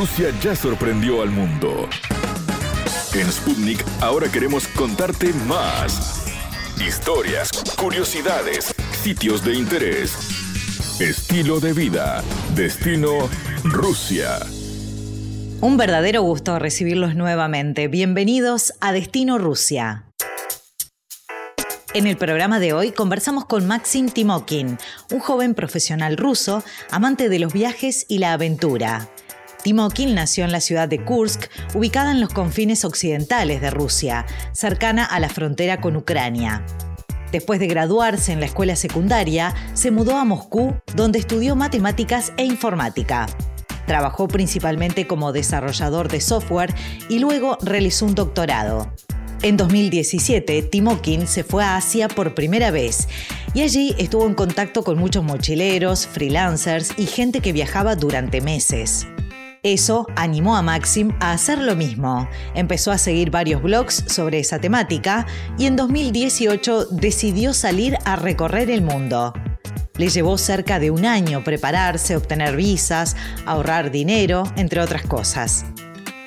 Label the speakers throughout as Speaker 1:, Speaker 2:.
Speaker 1: Rusia ya sorprendió al mundo. En Sputnik ahora queremos contarte más. Historias, curiosidades, sitios de interés, estilo de vida, destino Rusia.
Speaker 2: Un verdadero gusto recibirlos nuevamente. Bienvenidos a Destino Rusia. En el programa de hoy conversamos con Maxim Timokin, un joven profesional ruso, amante de los viajes y la aventura. Timokin nació en la ciudad de Kursk, ubicada en los confines occidentales de Rusia, cercana a la frontera con Ucrania. Después de graduarse en la escuela secundaria, se mudó a Moscú, donde estudió matemáticas e informática. Trabajó principalmente como desarrollador de software y luego realizó un doctorado. En 2017, Timokin se fue a Asia por primera vez y allí estuvo en contacto con muchos mochileros, freelancers y gente que viajaba durante meses. Eso animó a Maxim a hacer lo mismo. Empezó a seguir varios blogs sobre esa temática y en 2018 decidió salir a recorrer el mundo. Le llevó cerca de un año prepararse, obtener visas, ahorrar dinero, entre otras cosas.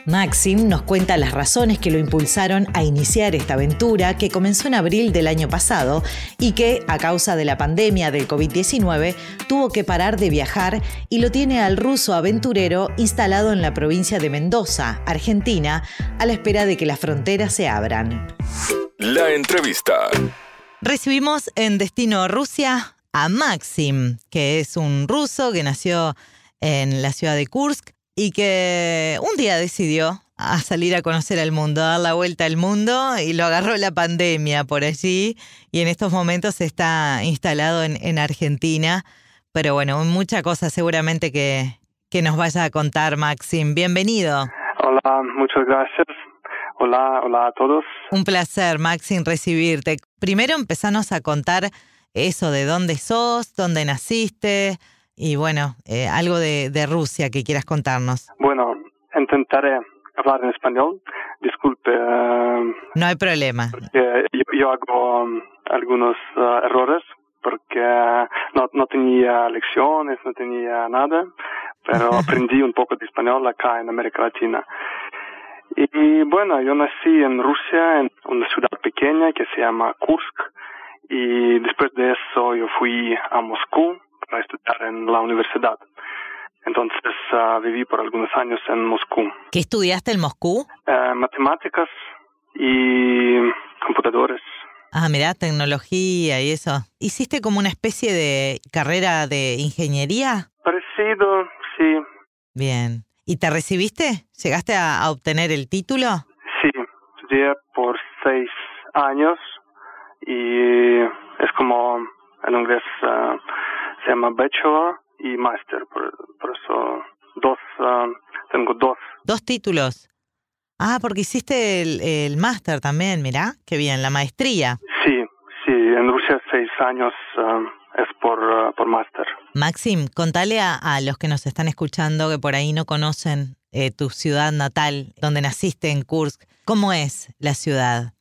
Speaker 2: Maxim nos cuenta las razones que lo impulsaron a iniciar esta aventura que comenzó en abril del año pasado y que, a causa de la pandemia del COVID-19, tuvo que parar de viajar y lo tiene al ruso aventurero instalado en la provincia de Mendoza, Argentina, a la espera de que las fronteras se abran.
Speaker 1: La entrevista.
Speaker 2: Recibimos en Destino Rusia a Maxim, que es un ruso que nació en la ciudad de Kursk y que un día decidió a salir a conocer al mundo, a dar la vuelta al mundo y lo agarró la pandemia por allí y en estos momentos está instalado en, Argentina. Pero bueno, mucha cosa seguramente que, que nos vaya a contar Maxim. Bienvenido.
Speaker 3: Hola, muchas gracias. Hola, hola a todos.
Speaker 2: Un placer, Maxim, recibirte. Primero empezanos a contar eso de dónde sos, dónde naciste, y bueno, eh, algo de, de Rusia que quieras contarnos.
Speaker 3: Bueno, intentaré hablar en español. Disculpe. Uh,
Speaker 2: no hay problema.
Speaker 3: Yo, yo, hago um, algunos uh, errores porque no, no tenía lecciones, no tenía nada, pero aprendí un poco de español acá en América Latina. Y bueno, yo nací en Rusia, en una ciudad pequeña que se llama Kursk, y después de eso yo fui a Moscú para estudiar en la universidad. Entonces uh, viví por algunos años en Moscú.
Speaker 2: ¿Qué estudiaste en Moscú?
Speaker 3: Uh, matemáticas y computadores.
Speaker 2: Ah, mira, tecnología y eso. ¿Hiciste como una especie de carrera de ingeniería?
Speaker 3: Parecido, sí.
Speaker 2: Bien. ¿Y te recibiste? ¿Llegaste a, obtener el título?
Speaker 3: Sí, estudié por seis años y es como en inglés uh, se llama Bachelor y Master, por, eso dos, um, tengo dos.
Speaker 2: Dos títulos. Ah, porque hiciste el, el máster también, mira, qué bien, la maestría.
Speaker 3: Sí, sí, en Rusia seis años um, es por, uh, por máster.
Speaker 2: Maxim, contale a, a, los que nos están escuchando que por ahí no conocen eh, tu ciudad natal, donde naciste en Kursk, ¿cómo es la ciudad?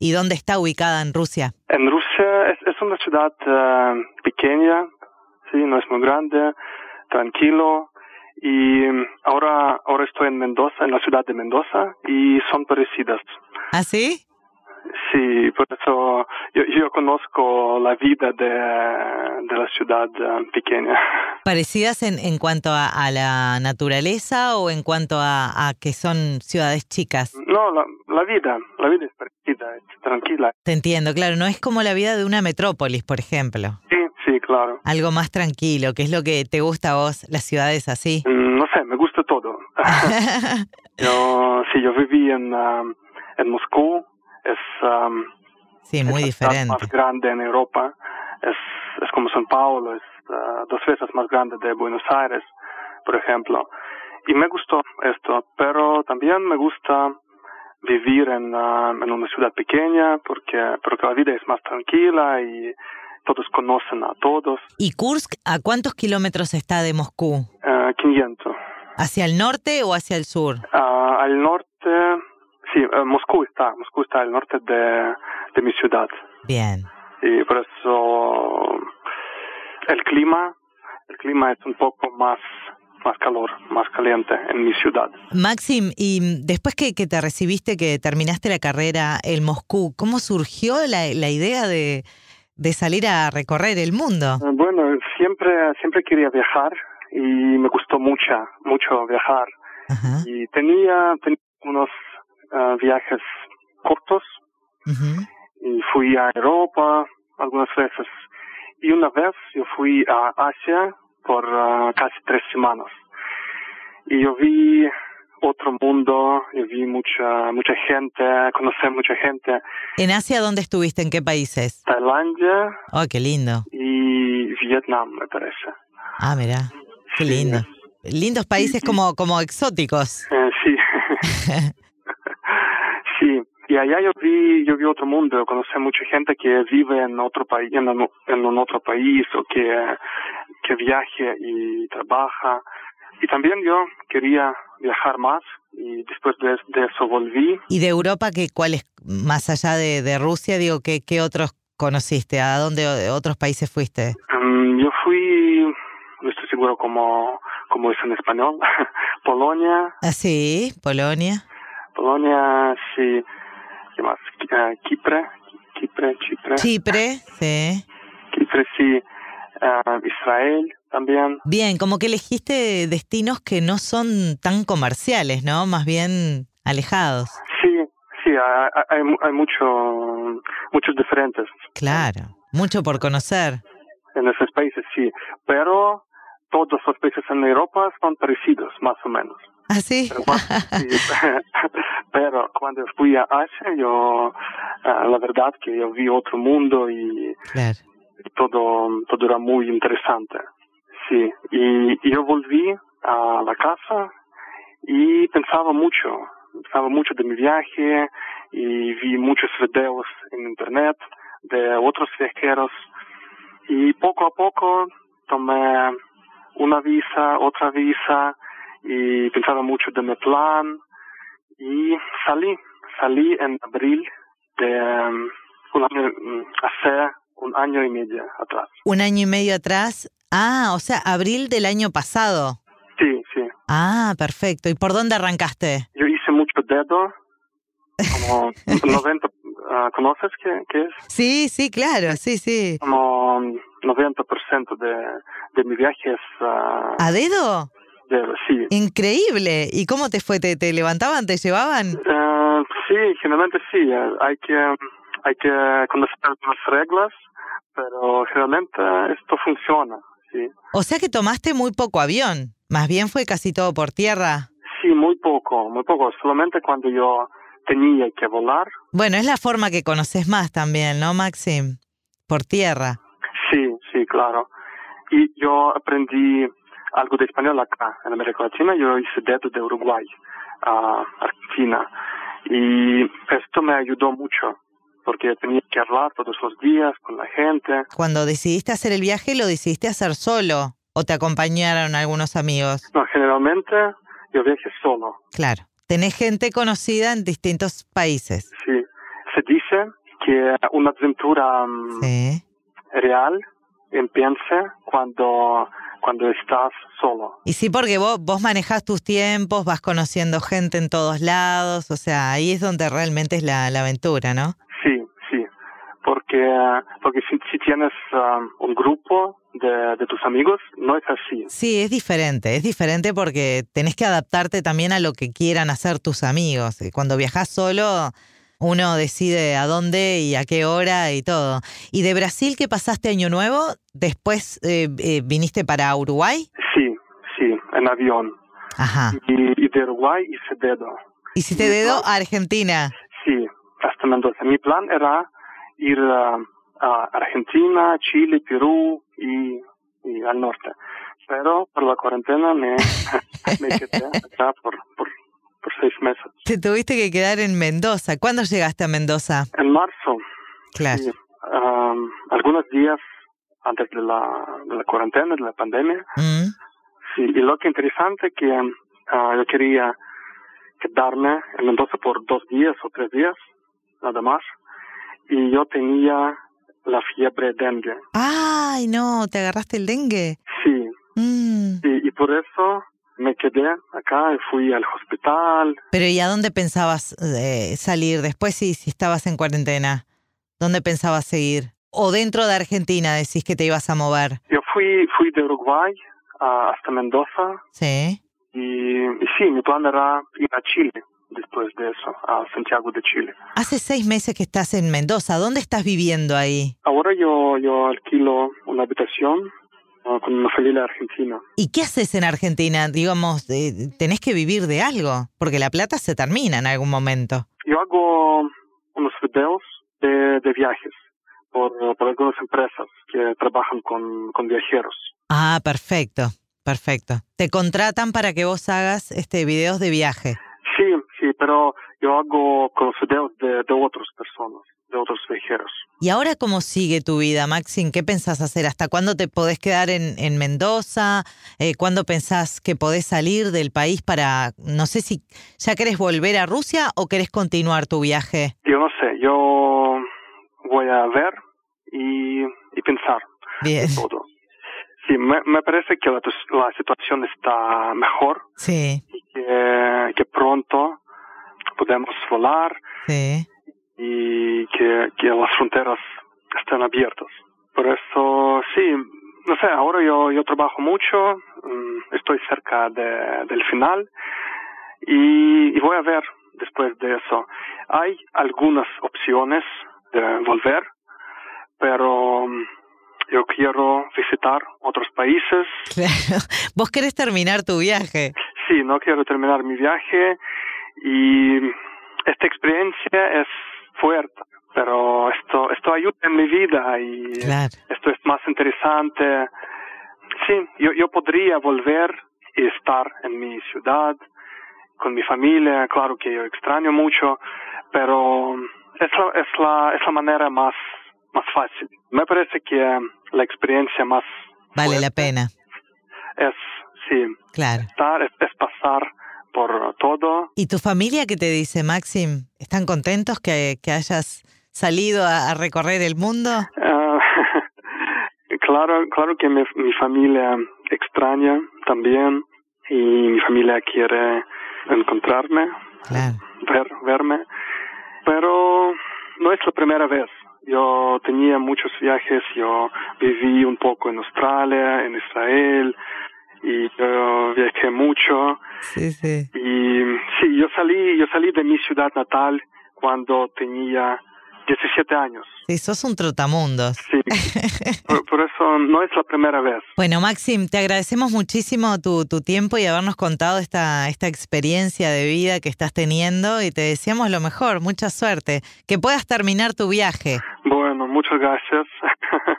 Speaker 2: ¿Y dónde está ubicada en Rusia?
Speaker 3: En Rusia es, es una ciudad uh, pequeña, sí, no es muy grande, tranquilo. Y ahora, ahora estoy en Mendoza, en la ciudad de Mendoza, y son parecidas.
Speaker 2: ¿Ah, sí?
Speaker 3: Sí, por eso yo, yo conozco la vida de, de la ciudad um, pequeña.
Speaker 2: ¿Parecidas en, en cuanto a, a, la naturaleza o en cuanto a, a que son ciudades chicas?
Speaker 3: No, la, la, vida, la vida es parecida, es tranquila.
Speaker 2: Te entiendo, claro, no es como la vida de una metrópolis, por ejemplo.
Speaker 3: Sí, claro.
Speaker 2: Algo más tranquilo, ¿qué es lo que te gusta a vos, las ciudades así?
Speaker 3: Mm, no sé, me gusta todo. yo, sí, yo viví en, um, en Moscú, es, um,
Speaker 2: sí, muy diferente.
Speaker 3: más grande en Europa, es, es como San Paulo, es uh, dos veces más grande de Buenos Aires, por ejemplo. Y me gustó esto, pero también me gusta vivir en, uh, en una ciudad pequeña porque, porque la vida es más tranquila y todos conocen a todos.
Speaker 2: ¿Y Kursk a cuántos kilómetros está de Moscú?
Speaker 3: 500.
Speaker 2: ¿Hacia el norte o hacia el sur?
Speaker 3: Ah, al norte, sí, eh, Moscú está, Moscú está al norte de, de mi ciudad.
Speaker 2: Bien.
Speaker 3: Y por eso el clima, el clima es un poco más más calor, más caliente en mi ciudad.
Speaker 2: Maxim, y después que, que te recibiste, que terminaste la carrera en Moscú, ¿cómo surgió la, la idea de, de salir a recorrer el mundo?
Speaker 3: Bueno, siempre, siempre quería viajar y me gustó mucho, mucho viajar.
Speaker 2: Ajá.
Speaker 3: Y tenía, tenía unos eh, viajes cortos y fui a Europa algunas veces. Y una vez yo fui a Asia por eh, casi tres semanas. Y yo vi otro mundo, yo vi mucha, mucha gente, conocí mucha gente.
Speaker 2: ¿En Asia dónde estuviste? ¿En qué países?
Speaker 3: Tailandia
Speaker 2: Oh, qué lindo.
Speaker 3: y Vietnam, me parece.
Speaker 2: Ah, mira, qué
Speaker 3: Sí.
Speaker 2: lindo. Lindos países como, como exóticos.
Speaker 3: Eh, sí. sí. Y allá yo vi, yo vi otro mundo, conocí mucha gente que vive en otro país, en, en un otro país o que, que viaje y trabaja. Y también yo quería viajar más y después de, de eso volví.
Speaker 2: ¿Y de Europa, qué, cuál es, más allá de, de Rusia, digo, ¿qué, qué otros conociste? ¿A dónde otros países fuiste?
Speaker 3: Mm, yo fui, no estoy seguro cómo, cómo es en español, Polonia,
Speaker 2: Ah, sí, Polonia.
Speaker 3: Polonia, sí, ¿qué más? Eh, Chipre, Chipre, Chipre.
Speaker 2: Chipre, sí.
Speaker 3: Chipre sí, ah, Israel también.
Speaker 2: Bien, como que elegiste destinos que no son tan comerciales, ¿no? Más bien alejados.
Speaker 3: Sí, sí, hay, hay, hay mucho, muchos diferentes
Speaker 2: Claro, mucho por conocer.
Speaker 3: en esos países, sí, pero todos los países en Europa son parecidos, más o menos.
Speaker 2: ¿Ah, sí?
Speaker 3: Pero, cuando fui a Asia, yo, ah, la verdad que yo vi otro mundo y
Speaker 2: Claro.
Speaker 3: todo, todo era muy interesante. Sí, y, yo volví a la casa y pensaba mucho, pensaba mucho de mi viaje y vi muchos videos en internet de otros viajeros y poco a poco tomé una visa, otra visa y pensaba mucho de mi plan y salí, salí en abril de um, un año, mm, hace un año y medio atrás.
Speaker 2: Un año y medio atrás. Ah, o sea, abril del año pasado.
Speaker 3: Sí, sí.
Speaker 2: Ah, perfecto. ¿Y por dónde arrancaste?
Speaker 3: Yo hice mucho dedo, como 90, ah, ¿conoces qué, qué es?
Speaker 2: Sí, sí, claro, sí, sí.
Speaker 3: Como 90% de, de mi viaje es ah,
Speaker 2: ¿A dedo?
Speaker 3: sí.
Speaker 2: Increíble. ¿Y cómo te fue? ¿Te, te levantaban? ¿Te llevaban?
Speaker 3: Ah, sí, generalmente sí. Hay que, hay que conocer las reglas, pero generalmente esto funciona, sí.
Speaker 2: O sea que tomaste muy poco avión. Más bien fue casi todo por tierra.
Speaker 3: Sí, muy poco, muy poco. Solamente cuando yo tenía que volar,
Speaker 2: Bueno, es la forma que conoces más también, ¿no, Maxim? Por tierra.
Speaker 3: Sí, sí, claro. Y yo aprendí algo de español acá, en América Latina. Yo hice dedo de Uruguay a Argentina. Y esto me ayudó mucho, porque tenía que hablar todos los días con la gente.
Speaker 2: Cuando decidiste hacer el viaje, ¿lo decidiste hacer solo? ¿O te acompañaron algunos amigos?
Speaker 3: No, generalmente yo viajé solo.
Speaker 2: Claro. Tenés gente conocida en distintos países.
Speaker 3: Sí. Se dice que una aventura mm,
Speaker 2: Sí.
Speaker 3: real empieza cuando, cuando estás solo.
Speaker 2: Y sí, porque vos, vos manejás tus tiempos, vas conociendo gente en todos lados, o sea, ahí es donde realmente es la, la aventura, ¿no?
Speaker 3: Porque, porque si, si tienes um, un grupo de, de tus amigos, no es así.
Speaker 2: Sí, es diferente, es diferente porque tenés que adaptarte también a lo que quieran hacer tus amigos. Cuando viajas solo, uno decide a dónde y a qué hora y todo. ¿Y de Brasil qué pasaste Año Nuevo? ¿Después eh, eh, viniste para Uruguay?
Speaker 3: Sí, sí, en avión.
Speaker 2: Ajá.
Speaker 3: Y, y de Uruguay hice dedo.
Speaker 2: ¿Hiciste
Speaker 3: Mi
Speaker 2: dedo
Speaker 3: plan-
Speaker 2: a Argentina?
Speaker 3: Sí, hasta Mendoza. Mi plan era ir a Argentina, Chile, Perú y, y al norte. Pero por la cuarentena me, me quedé acá por, por, por seis meses.
Speaker 2: Te tuviste que quedar en Mendoza. ¿Cuándo llegaste a Mendoza?
Speaker 3: En marzo
Speaker 2: Claro.
Speaker 3: Sí, um, algunos días antes de la, de la cuarentena, de la pandemia.
Speaker 2: Mm.
Speaker 3: Sí, y lo que interesante que ah, yo quería quedarme en Mendoza por dos días o tres días, nada más. Y yo tenía la fiebre dengue.
Speaker 2: Ay, no, ¿te agarraste el dengue?
Speaker 3: Sí, Mm. Y, por eso me quedé acá y fui al hospital.
Speaker 2: Pero ¿y a dónde pensabas eh, salir después si, si estabas en cuarentena? ¿Dónde pensabas seguir? ¿O dentro de Argentina decís que te ibas a mover?
Speaker 3: Yo fui, fui de Uruguay hasta Mendoza.
Speaker 2: Sí.
Speaker 3: Y, y sí, mi plan era ir a Chile después de eso, a Santiago de Chile.
Speaker 2: Hace seis meses que estás en Mendoza. ¿Dónde estás viviendo ahí?
Speaker 3: Ahora yo, yo alquilo una habitación ah, con una familia argentina.
Speaker 2: ¿Y qué haces en Argentina? Digamos, eh, tenés que vivir de algo, porque la plata se termina en algún momento.
Speaker 3: Yo hago unos videos de, de viajes por, por algunas empresas que trabajan con, con viajeros.
Speaker 2: Ah, perfecto, perfecto. Te contratan para que vos hagas este videos de viaje.
Speaker 3: Sí, pero yo hago con los videos de, de otras personas, de otros viajeros.
Speaker 2: ¿Y ahora cómo sigue tu vida, Maxim? ¿Qué pensás hacer? ¿Hasta cuándo te podés quedar en, en Mendoza? Eh, ¿Cuándo pensás que podés salir del país para, no sé si ya querés volver a Rusia o querés continuar tu viaje?
Speaker 3: Yo no sé, yo voy a ver y, y pensar.
Speaker 2: Bien.
Speaker 3: Todo. Sí, me, me parece que la, la, situación está mejor.
Speaker 2: Sí.
Speaker 3: Y que, que pronto podemos volar.
Speaker 2: Sí.
Speaker 3: Y que, que las fronteras estén abiertas. Por eso, sí, no sé, ahora yo, yo trabajo mucho, mm, estoy cerca de, del final y, y voy a ver después de eso. Hay algunas opciones de volver, pero mm, yo quiero visitar otros países.
Speaker 2: Claro. Vos querés terminar tu viaje.
Speaker 3: Sí, no quiero terminar mi viaje y esta experiencia es fuerte, pero esto, esto ayuda en mi vida y esto es más interesante. Sí, yo, yo podría volver y estar en mi ciudad, con mi familia, claro que yo extraño mucho, pero es la, es la, es la manera más, más fácil. Me parece que la experiencia más...
Speaker 2: Vale la pena.
Speaker 3: Es, sí.
Speaker 2: Claro.
Speaker 3: Estar, es, pasar por todo.
Speaker 2: ¿Y tu familia qué te dice, Maxim? ¿Están contentos que, que hayas salido a, recorrer el mundo?
Speaker 3: Ah, claro, claro que mi, mi familia extraña también y mi familia quiere encontrarme,
Speaker 2: claro.
Speaker 3: ver, verme, pero no es la primera vez. Yo tenía muchos viajes, yo viví un poco en Australia, en Israel, y yo viajé mucho.
Speaker 2: Sí, sí.
Speaker 3: Y sí, yo salí, yo salí de mi ciudad natal cuando tenía 17 años.
Speaker 2: Sí, sos un trotamundos.
Speaker 3: Sí, por, eso no es la primera vez.
Speaker 2: Bueno, Maxim, te agradecemos muchísimo tu, tu tiempo y habernos contado esta, esta experiencia de vida que estás teniendo y te deseamos lo mejor, mucha suerte, que puedas terminar tu viaje.
Speaker 3: Bueno, muchas gracias.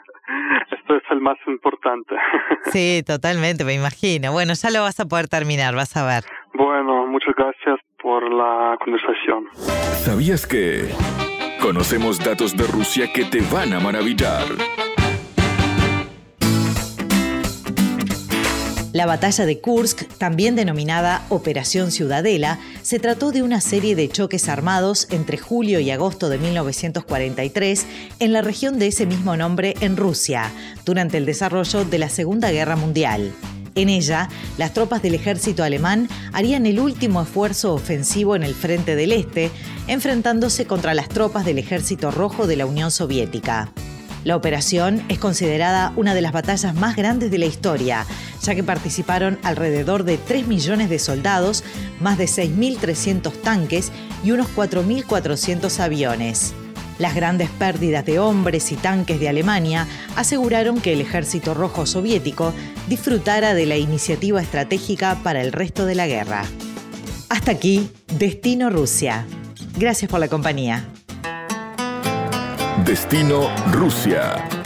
Speaker 3: Esto es el más importante.
Speaker 2: Sí, totalmente, me imagino. Bueno, ya lo vas a poder terminar, vas a ver.
Speaker 3: Bueno, muchas gracias por la conversación.
Speaker 1: ¿Sabías que... Conocemos datos de Rusia que te van a maravillar.
Speaker 2: La batalla de Kursk, también denominada Operación Ciudadela, se trató de una serie de choques armados entre julio y agosto de 1943 en la región de ese mismo nombre en Rusia, durante el desarrollo de la Segunda Guerra Mundial. En ella, las tropas del ejército alemán harían el último esfuerzo ofensivo en el frente del Este, enfrentándose contra las tropas del ejército rojo de la Unión Soviética. La operación es considerada una de las batallas más grandes de la historia, ya que participaron alrededor de 3 millones de soldados, más de 6.300 tanques y unos 4.400 aviones. Las grandes pérdidas de hombres y tanques de Alemania aseguraron que el ejército rojo soviético disfrutara de la iniciativa estratégica para el resto de la guerra. Hasta aquí, Destino Rusia. Gracias por la compañía.
Speaker 1: Destino Rusia.